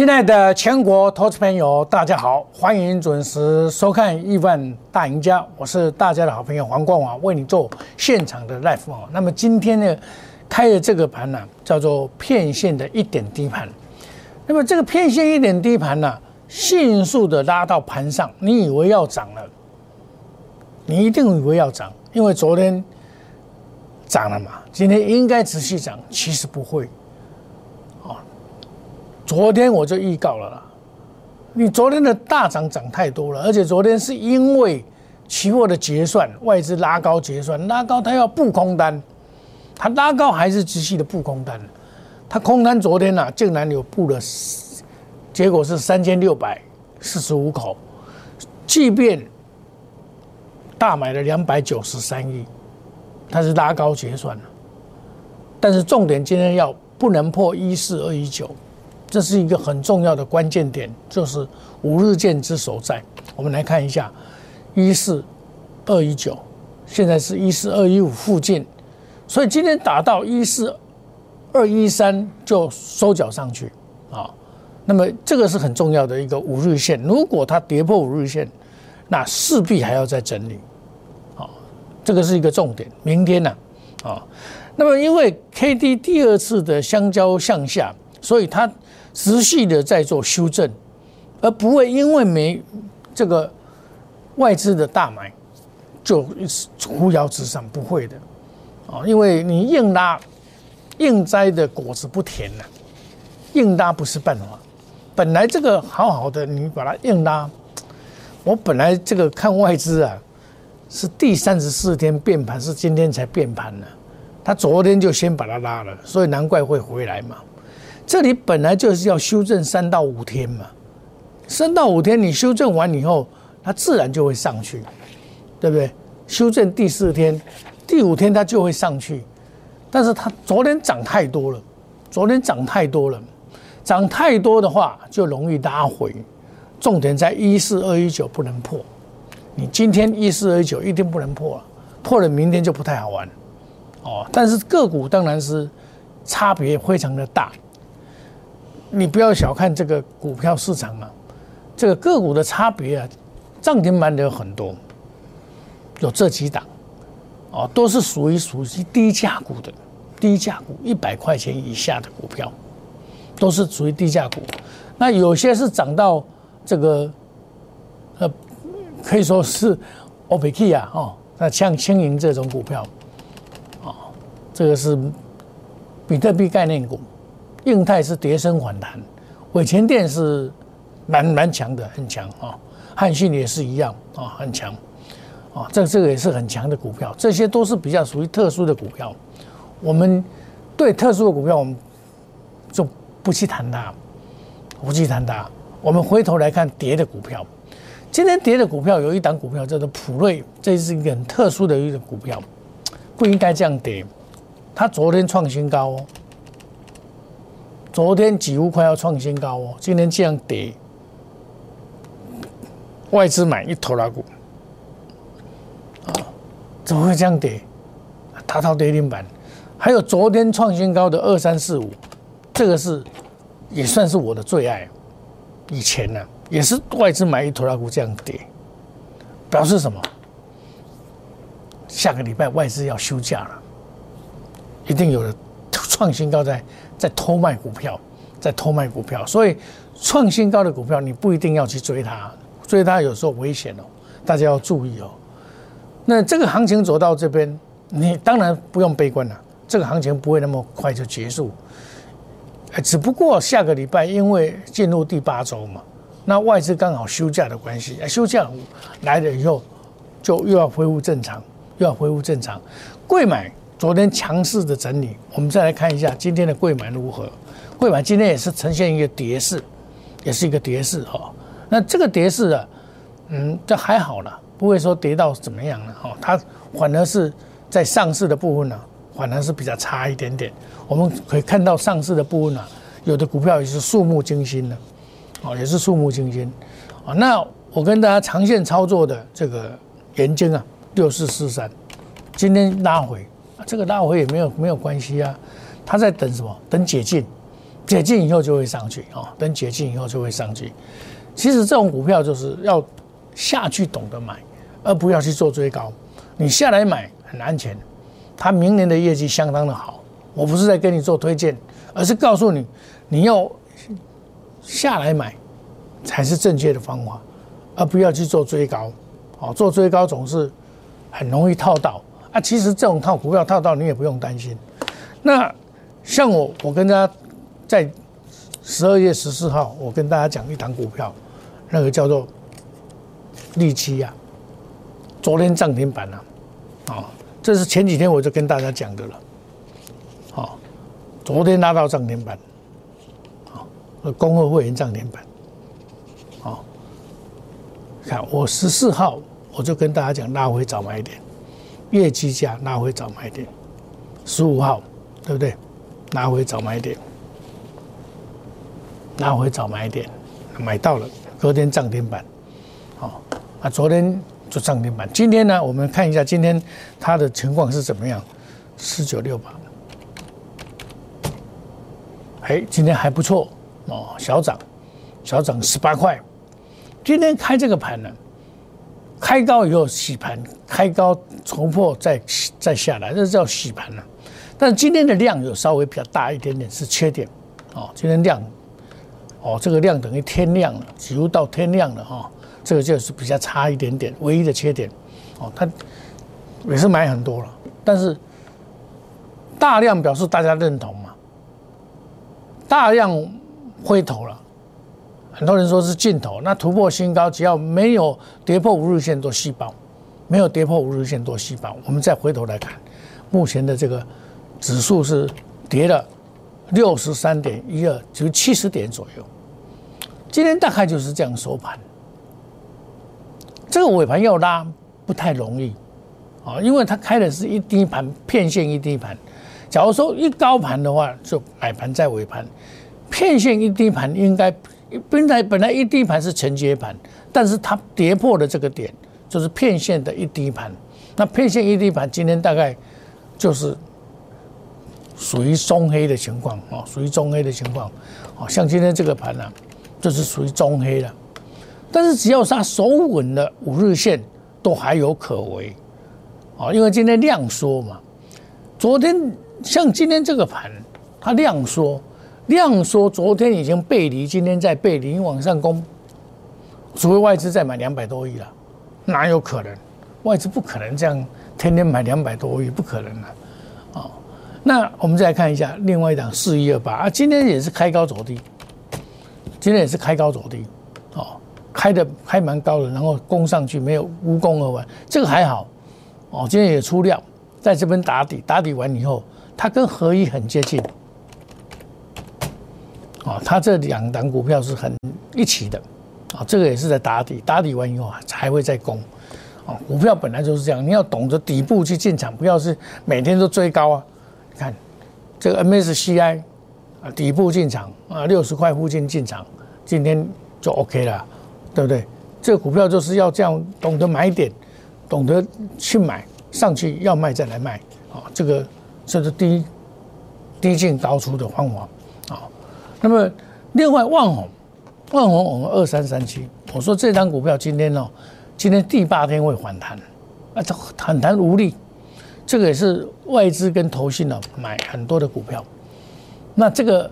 亲爱的全国投资朋友，大家好，欢迎准时收看《亿万大赢家》，我是大家的好朋友黄冠华，为你做现场的 live 哦。那么今天呢，开的这个盘呢，叫做片线的一点低盘。那么这个片线一点低盘呢，迅速的拉到盘上，你以为要涨了，你一定以为要涨，因为昨天涨了嘛，今天应该持续涨，其实不会。昨天我就预告了啦，你昨天的大涨涨太多了，而且昨天是因为期货的结算，外资拉高结算，拉高它要布空单，它拉高还是持续的布空单，它空单昨天呢竟然有布了，结果是三千六百四十五口，即便大买了两百九十三亿，它是拉高结算了，但是重点今天要不能破一四二一九。这是一个很重要的关键点，就是五日线之所在。我们来看一下，一四二一九，现在是一四二一五附近，所以今天打到一四二一三就收脚上去啊。那么这个是很重要的一个五日线，如果它跌破五日线，那势必还要再整理。好，这个是一个重点。明天呢，啊，那么因为 K D 第二次的相交向下，所以它。持续的在做修正，而不会因为没这个外资的大买就扶摇直上，不会的啊！因为你硬拉硬摘的果子不甜呐，硬拉不是办法。本来这个好好的，你把它硬拉，我本来这个看外资啊，是第三十四天变盘，是今天才变盘呢。他昨天就先把它拉了，所以难怪会回来嘛。这里本来就是要修正三到五天嘛，三到五天你修正完以后，它自然就会上去，对不对？修正第四天、第五天它就会上去，但是它昨天涨太多了，昨天涨太多了，涨太多的话就容易拉回。重点在一四二一九不能破，你今天一四二一九一定不能破了，破了明天就不太好玩哦。但是个股当然是差别非常的大。你不要小看这个股票市场啊，这个个股的差别啊，涨停板的有很多，有这几档，哦，都是属于属于低价股的，低价股一百块钱以下的股票，都是属于低价股。那有些是涨到这个，呃，可以说是 o p k 啊，哦，那像轻盈这种股票，哦，这个是比特币概念股。硬泰是跌升反弹，伟前电是蛮蛮强的，很强啊。汉信也是一样啊，很强啊。这这个也是很强的股票，这些都是比较属于特殊的股票。我们对特殊的股票，我们就不去谈它，不去谈它。我们回头来看跌的股票，今天跌的股票有一档股票叫做普瑞，这是一个很特殊的一个股票，不应该这样跌。它昨天创新高哦。昨天几乎快要创新高哦，今天这样跌，外资买一头拉股，啊，怎么会这样跌？达到跌停板。还有昨天创新高的二三四五，这个是也算是我的最爱。以前呢，也是外资买一头拉股这样跌，表示什么？下个礼拜外资要休假了，一定有了创新高在。在偷卖股票，在偷卖股票，所以创新高的股票你不一定要去追它，追它有时候危险哦，大家要注意哦。那这个行情走到这边，你当然不用悲观了，这个行情不会那么快就结束。只不过下个礼拜因为进入第八周嘛，那外资刚好休假的关系，休假来了以后就又要恢复正常，又要恢复正常，贵买。昨天强势的整理，我们再来看一下今天的贵买如何？贵买今天也是呈现一个跌势，也是一个跌势哈。那这个跌势啊，嗯，这还好了，不会说跌到怎么样了哈。它反而是在上市的部分呢，反而是比较差一点点。我们可以看到上市的部分呢，有的股票也是触目惊心的，哦，也是触目惊心啊。那我跟大家长线操作的这个研晶啊，六四四三，今天拉回。这个拉回也没有没有关系啊，他在等什么？等解禁，解禁以后就会上去哦，等解禁以后就会上去。其实这种股票就是要下去懂得买，而不要去做追高。你下来买很安全，它明年的业绩相当的好。我不是在跟你做推荐，而是告诉你，你要下来买才是正确的方法，而不要去做追高。哦，做追高总是很容易套到啊。其实这种套股票套到你也不用担心。那像我，我跟大家在十二月十四号，我跟大家讲一档股票，那个叫做利基呀，昨天涨停板了，啊，这是前几天我就跟大家讲的了，好，昨天拉到涨停板，好，恭贺会员涨停板，好，看我十四号我就跟大家讲拉回早买点，月基价拉回早买点，十五号。对不对？拿回早买点，拿回早买点，买到了，隔天涨停板，好啊，昨天就涨停板。今天呢，我们看一下今天它的情况是怎么样？四九六八，哎，今天还不错哦，小涨，小涨十八块。今天开这个盘呢，开高以后洗盘，开高重破再再下来，这叫洗盘了。但今天的量有稍微比较大一点点，是缺点，哦，今天量，哦，这个量等于天亮了，几乎到天亮了哈，这个就是比较差一点点，唯一的缺点，哦，它也是买很多了，但是大量表示大家认同嘛，大量回头了，很多人说是尽头，那突破新高，只要没有跌破五日线多细胞，没有跌破五日线多细胞，我们再回头来看目前的这个。指数是跌了六十三点一二，就七十点左右。今天大概就是这样收盘。这个尾盘要拉不太容易啊，因为它开的是一低盘，片线一低盘。假如说一高盘的话，就买盘在尾盘；片线一低盘，应该本来本来一低盘是承接盘，但是它跌破了这个点，就是片线的一低盘。那片线一低盘，今天大概就是。属于中黑的情况啊，属于中黑的情况，啊，像今天这个盘呢，就是属于中黑了。但是只要它守稳了五日线，都还有可为，啊，因为今天量缩嘛。昨天像今天这个盘，它量缩，量缩，昨天已经背离，今天在背离往上攻，除非外资再买两百多亿了，哪有可能？外资不可能这样天天买两百多亿，不可能的，啊。那我们再来看一下另外一档四一二八啊，今天也是开高走低，今天也是开高走低，哦，开的开蛮高的，然后攻上去没有无功而返，这个还好，哦，今天也出料，在这边打底，打底完以后，它跟合一很接近，啊，它这两档股票是很一起的，啊，这个也是在打底，打底完以后啊才会再攻，啊，股票本来就是这样，你要懂得底部去进场，不要是每天都追高啊。你看这个 MSCI 啊，底部进场啊，六十块附近进场，今天就 OK 了，对不对？这个股票就是要这样，懂得买点，懂得去买，上去要卖再来卖啊，这个这是低低进高出的方法。那么另外万红，万红我们二三三七，我说这张股票今天哦，今天第八天会反弹，啊，这反弹无力。这个也是外资跟投信呢买很多的股票，那这个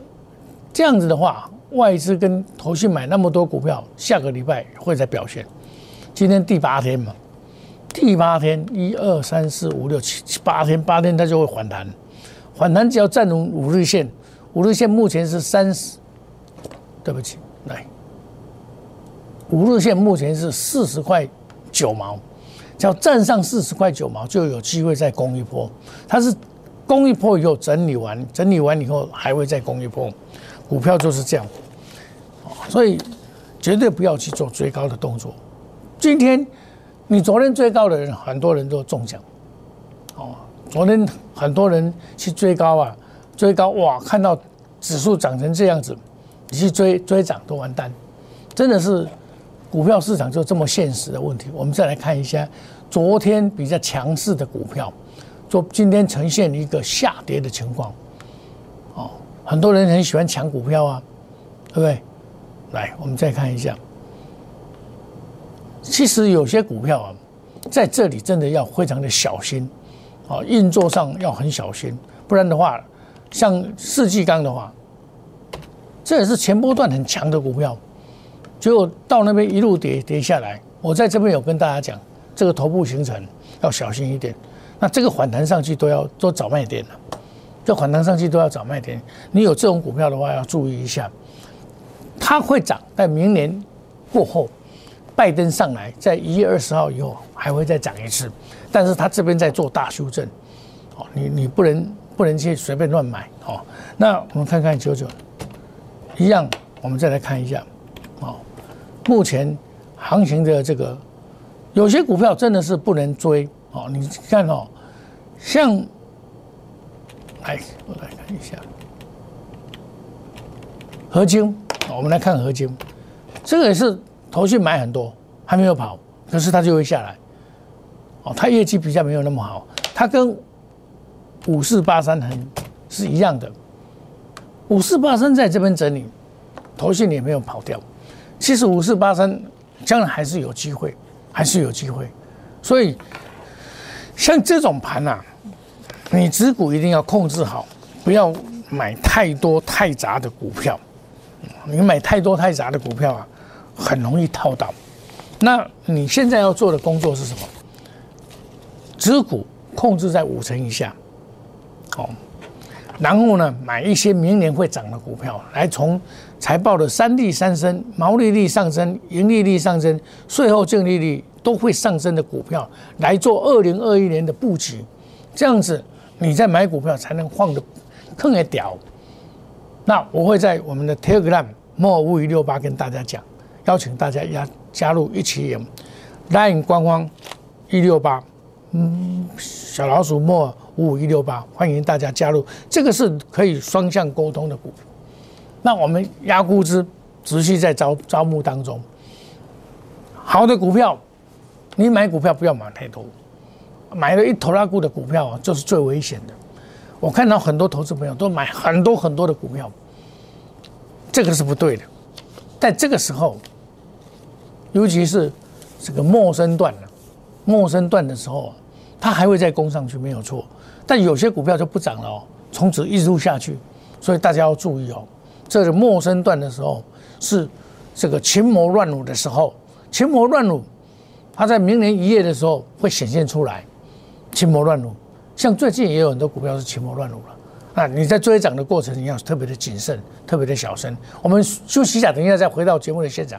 这样子的话，外资跟投信买那么多股票，下个礼拜会再表现。今天第八天嘛，第八天一二三四五六七七八天，八天它就会反弹，反弹只要站稳五日线，五日线目前是三十，对不起，来，五日线目前是四十块九毛。只要站上四十块九毛，就有机会再攻一波。它是攻一波以后整理完，整理完以后还会再攻一波。股票就是这样，所以绝对不要去做追高的动作。今天你昨天追高的人，很多人都中奖。哦，昨天很多人去追高啊，追高哇，看到指数涨成这样子，你去追追涨都完蛋，真的是。股票市场就这么现实的问题，我们再来看一下昨天比较强势的股票，昨今天呈现一个下跌的情况，哦，很多人很喜欢抢股票啊，对不对？来，我们再看一下，其实有些股票啊，在这里真的要非常的小心，啊，运作上要很小心，不然的话，像世纪钢的话，这也是前波段很强的股票，结果到那边一路跌跌下来，我在这边有跟大家讲，这个头部形成要小心一点，那这个反弹上去都要都找卖点了，这反弹上去都要找卖点，你有这种股票的话要注意一下。它会涨，但明年过后，拜登上来，在一月二十号以后还会再涨一次。但是它这边在做大修正，哦，你你不能不能去随便乱买哦。那我们看看九九，一样，我们再来看一下，哦，目前行情的这个有些股票真的是不能追哦。你看哦，像，来我来看一下，合金。我们来看合金，这个也是头绪买很多，还没有跑，可是它就会下来。哦，它业绩比较没有那么好，它跟五四八三很是一样的。五四八三在这边整理，头绪也没有跑掉。其实五四八三将来还是有机会，还是有机会。所以像这种盘呐，你持股一定要控制好，不要买太多太杂的股票。你买太多太杂的股票啊，很容易套到。那你现在要做的工作是什么？持股控制在五成以下，哦。然后呢，买一些明年会涨的股票，来从财报的三利三升、毛利率上升、盈利率上升、税后净利率都会上升的股票来做二零二一年的布局。这样子，你在买股票才能晃的更也屌。那我会在我们的 Telegram 莫五一六八跟大家讲，邀请大家加加入一起 Line 官方一六八，嗯，小老鼠莫五五一六八，欢迎大家加入，这个是可以双向沟通的股。那我们压估值持续在招招募当中，好的股票，你买股票不要买太多，买了一头拉股的股票啊，就是最危险的。我看到很多投资朋友都买很多很多的股票，这个是不对的。在这个时候，尤其是这个陌生段了，陌生段的时候，它还会再攻上去，没有错。但有些股票就不涨了哦，从此一路下去，所以大家要注意哦。这个陌生段的时候是这个群魔乱舞的时候，群魔乱舞，它在明年一月的时候会显现出来，群魔乱舞。像最近也有很多股票是群魔乱舞了，那你在追涨的过程，你要特别的谨慎，特别的小心。我们休息一下，等一下再回到节目的现场。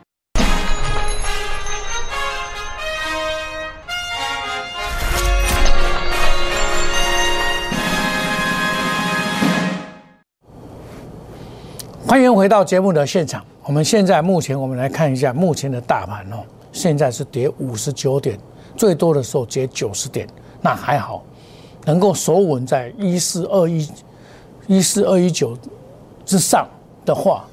欢迎回到节目的现场。我们现在目前，我们来看一下目前的大盘哦，现在是跌五十九点，最多的时候跌九十点，那还好，能够守稳在一四二一、一四二一九之上的话，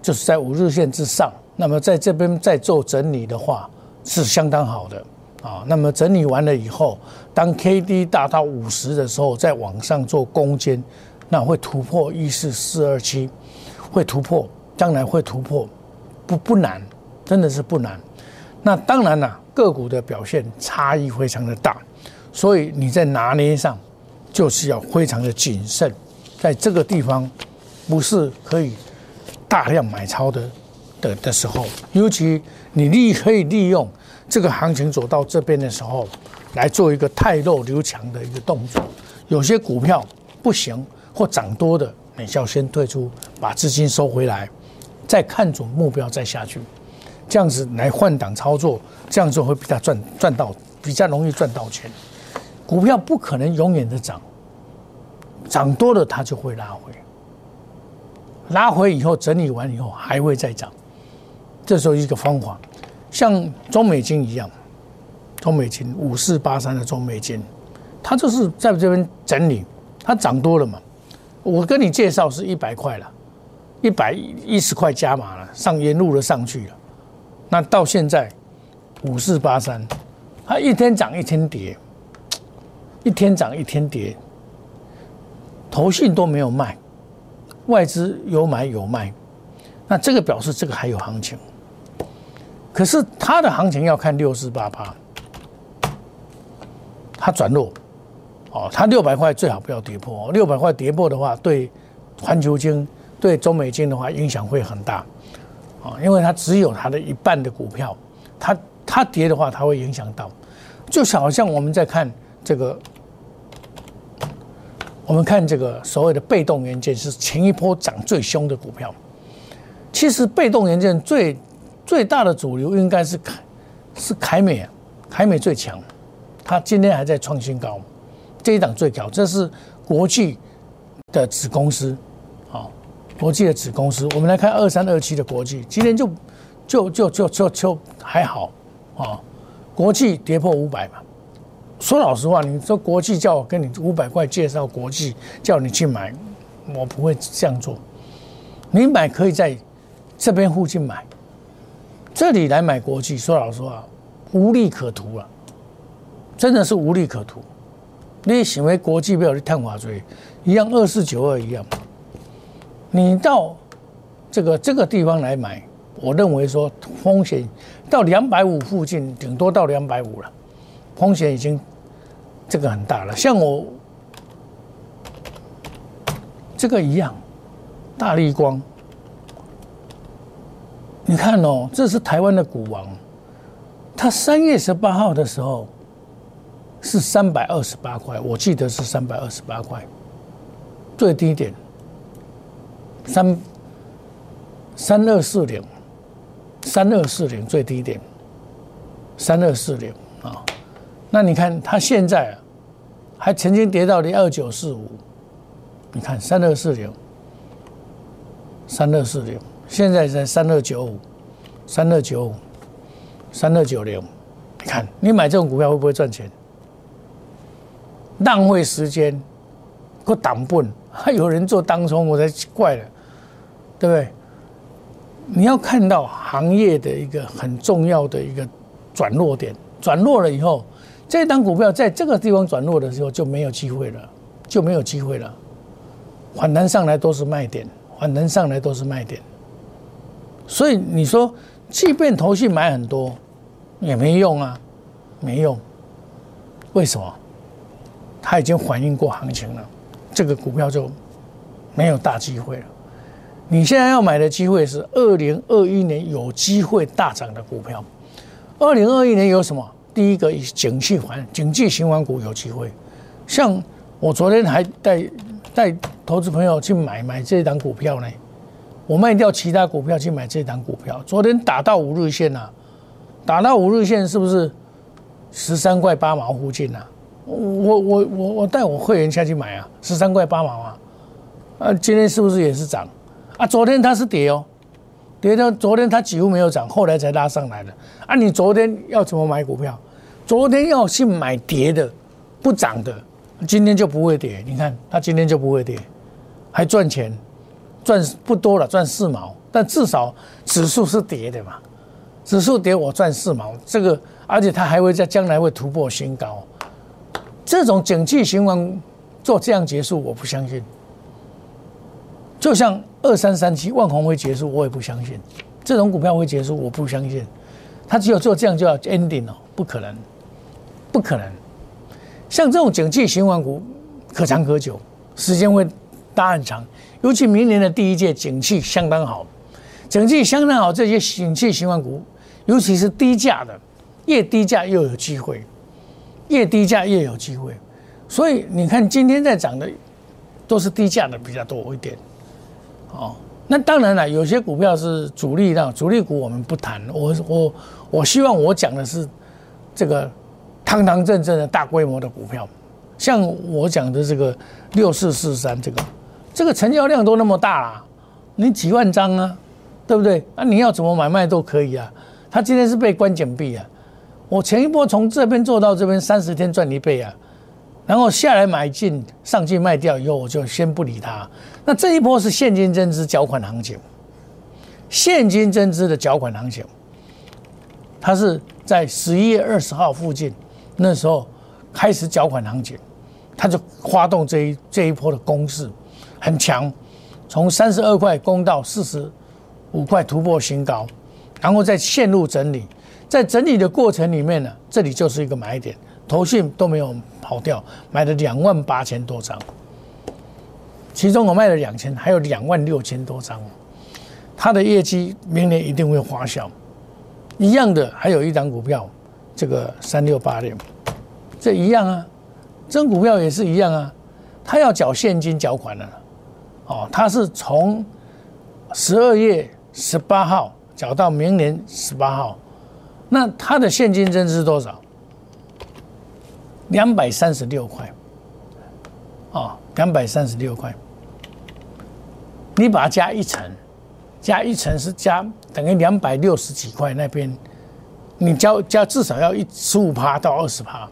就是在五日线之上。那么在这边再做整理的话，是相当好的啊。那么整理完了以后，当 K D 大到五十的时候，再往上做攻坚，那会突破一四四二七。会突破，将来会突破，不不难，真的是不难。那当然了，个股的表现差异非常的大，所以你在拿捏上就是要非常的谨慎，在这个地方不是可以大量买超的的的时候，尤其你利可以利用这个行情走到这边的时候，来做一个太弱留强的一个动作。有些股票不行或涨多的，你要先退出，把资金收回来，再看准目标再下去，这样子来换挡操作，这样做会比较赚赚到，比较容易赚到钱。股票不可能永远的涨，涨多了它就会拉回，拉回以后整理完以后还会再涨，这时候一个方法，像中美金一样，中美金五四八三的中美金，它就是在这边整理，它涨多了嘛，我跟你介绍是一百块了，一百一十块加码了，上沿路了上去了，那到现在五四八三，它一天涨一天跌。一天涨一天跌，投信都没有卖，外资有买有卖，那这个表示这个还有行情。可是它的行情要看六四八八，它转弱，哦，它六百块最好不要跌破，六百块跌破的话，对环球金、对中美金的话影响会很大，啊，因为它只有它的一半的股票，它它跌的话，它会影响到，就好像我们在看。这个，我们看这个所谓的被动元件是前一波涨最凶的股票。其实被动元件最最大的主流应该是凯是凯美，凯美最强，它今天还在创新高，这一档最高，这是国际的子公司，好，国际的子公司。我们来看二三二七的国际，今天就就就就就就还好啊，国际跌破五百嘛。说老实话，你说国际叫我跟你五百块介绍国际，叫你去买，我不会这样做。你买可以在这边附近买，这里来买国际，说老实话，无利可图了，真的是无利可图。你行为国际不要去探华追，一样二四九二一样。你到这个这个地方来买，我认为说风险到两百五附近，顶多到两百五了。风险已经这个很大了，像我这个一样，大力光，你看哦，这是台湾的股王，他三月十八号的时候是三百二十八块，我记得是三百二十八块，最低点三三二四零，三二四零最低点，三二四零啊。那你看它现在，还曾经跌到了二九四五，你看三二四零，三二四零，现在在三二九五，三二九五，三二九零，你看你买这种股票会不会赚钱？浪费时间，够挡笨，还 有人做当冲，我才奇怪了，对不对？你要看到行业的一个很重要的一个转弱点，转弱了以后。这档股票在这个地方转弱的时候就没有机会了，就没有机会了。反弹上来都是卖点，反弹上来都是卖点。所以你说，即便头绪买很多，也没用啊，没用。为什么？它已经反映过行情了，这个股票就没有大机会了。你现在要买的机会是二零二一年有机会大涨的股票。二零二一年有什么？第一个以景气环、景气循环股有机会，像我昨天还带带投资朋友去买买这档股票呢，我卖掉其他股票去买这档股票。昨天打到五日线呐，打到五日线是不是十三块八毛附近呐？我我我我带我会员下去买啊，十三块八毛啊，啊，今天是不是也是涨？啊，昨天它是跌哦。跌到昨天它几乎没有涨，后来才拉上来的。啊，你昨天要怎么买股票？昨天要去买跌的，不涨的，今天就不会跌。你看它今天就不会跌，还赚钱，赚不多了，赚四毛，但至少指数是跌的嘛。指数跌我赚四毛，这个而且它还会在将来会突破新高。这种景气循环做这样结束，我不相信。就像二三三七万红会结束，我也不相信。这种股票会结束，我不相信。它只有做这样就要 ending 哦，不可能，不可能。像这种景气循环股，可长可久，时间会大很长。尤其明年的第一届景气相当好，景气相当好，这些景气循环股，尤其是低价的，越低价又有机会，越低价越有机会。所以你看今天在涨的，都是低价的比较多一点。哦，那当然了，有些股票是主力的，主力股我们不谈。我我我希望我讲的是这个堂堂正正的大规模的股票，像我讲的这个六四四三这个，这个成交量都那么大啦，你几万张啊，对不对？啊，你要怎么买卖都可以啊。它今天是被关紧闭啊，我前一波从这边做到这边三十天赚一倍啊。然后下来买进，上去卖掉以后，我就先不理它。那这一波是现金增资缴款行情，现金增资的缴款行情，它是在十一月二十号附近，那时候开始缴款行情，它就发动这一这一波的攻势，很强，从三十二块攻到四十五块，突破新高，然后再陷入整理，在整理的过程里面呢，这里就是一个买点。投信都没有跑掉，买了两万八千多张，其中我卖了两千，还有两万六千多张。它的业绩明年一定会花销。一样的，还有一张股票，这个三六八六，这一样啊，这股票也是一样啊，它要缴现金缴款的，哦，它是从十二月十八号缴到明年十八号，那它的现金增是多少？两百三十六块，啊，两百三十六块，你把它加一层，加一层是加等于两百六十几块那边，你交加至少要一十五趴到二十趴，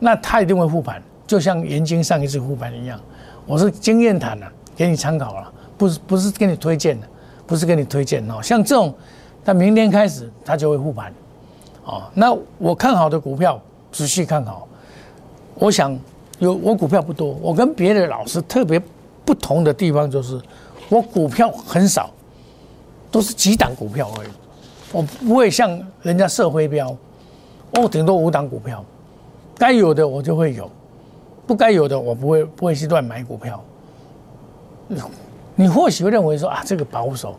那他一定会复盘，就像盐金上一次复盘一样。我是经验谈的，给你参考了，不是不是给你推荐的，不是给你推荐哦。像这种，但明天开始他就会复盘，哦，那我看好的股票，仔细看好。我想有我股票不多，我跟别的老师特别不同的地方就是，我股票很少，都是几档股票而已。我不会像人家设飞标，我顶多五档股票，该有的我就会有，不该有的我不会不会去乱买股票。你或许会认为说啊，这个保守，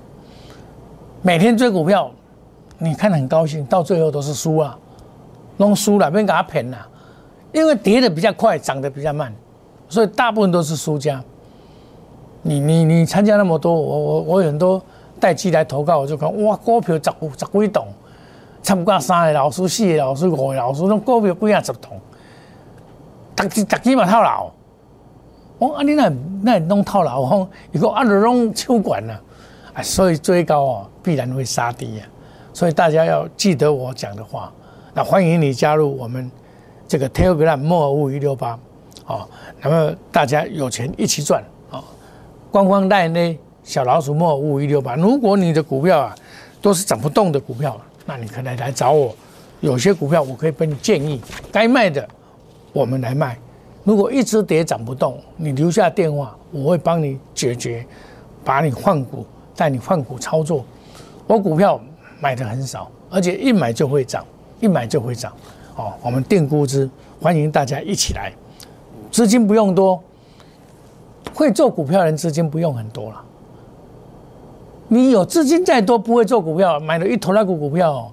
每天追股票，你看很高兴，到最后都是输啊，弄输了，别给他骗了。因为跌的比较快，涨得比较慢，所以大部分都是输家。你你你参加那么多，我我我有很多带机来投稿，我就讲哇，股票十十几栋，参加三个老师、四个老师、五个老师，那股票几啊十栋，逐只逐只嘛套牢。我啊，你那那弄套牢，吼，如果按着弄抽管呢，啊，所以追高哦，必然会杀低啊。所以大家要记得我讲的话，那欢迎你加入我们。这个 Telegram 莫尔五一六八，哦，那么大家有钱一起赚哦。官方带呢小老鼠莫尔五一六八，如果你的股票啊都是涨不动的股票，那你可能来找我。有些股票我可以帮你建议，该卖的我们来卖。如果一直跌涨不动，你留下电话，我会帮你解决，把你换股，带你换股操作。我股票买的很少，而且一买就会涨，一买就会涨。哦，我们定估值，欢迎大家一起来，资金不用多，会做股票人资金不用很多了。你有资金再多，不会做股票，买了一头那股股票，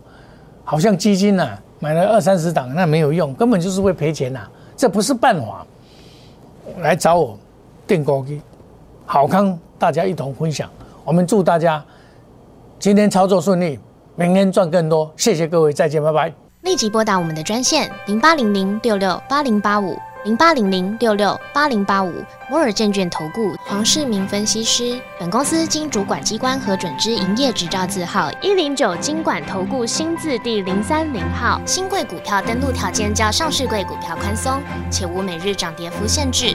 好像基金呐，买了二三十档，那没有用，根本就是会赔钱呐，这不是办法。来找我定高机，好康，大家一同分享。我们祝大家今天操作顺利，明天赚更多。谢谢各位，再见，拜拜。立即拨打我们的专线零八零零六六八零八五零八零零六六八零八五摩尔证券投顾黄世明分析师。本公司经主管机关核准之营业执照字号一零九金管投顾新字第零三零号。新贵股票登录条件较上市贵股票宽松，且无每日涨跌幅限制。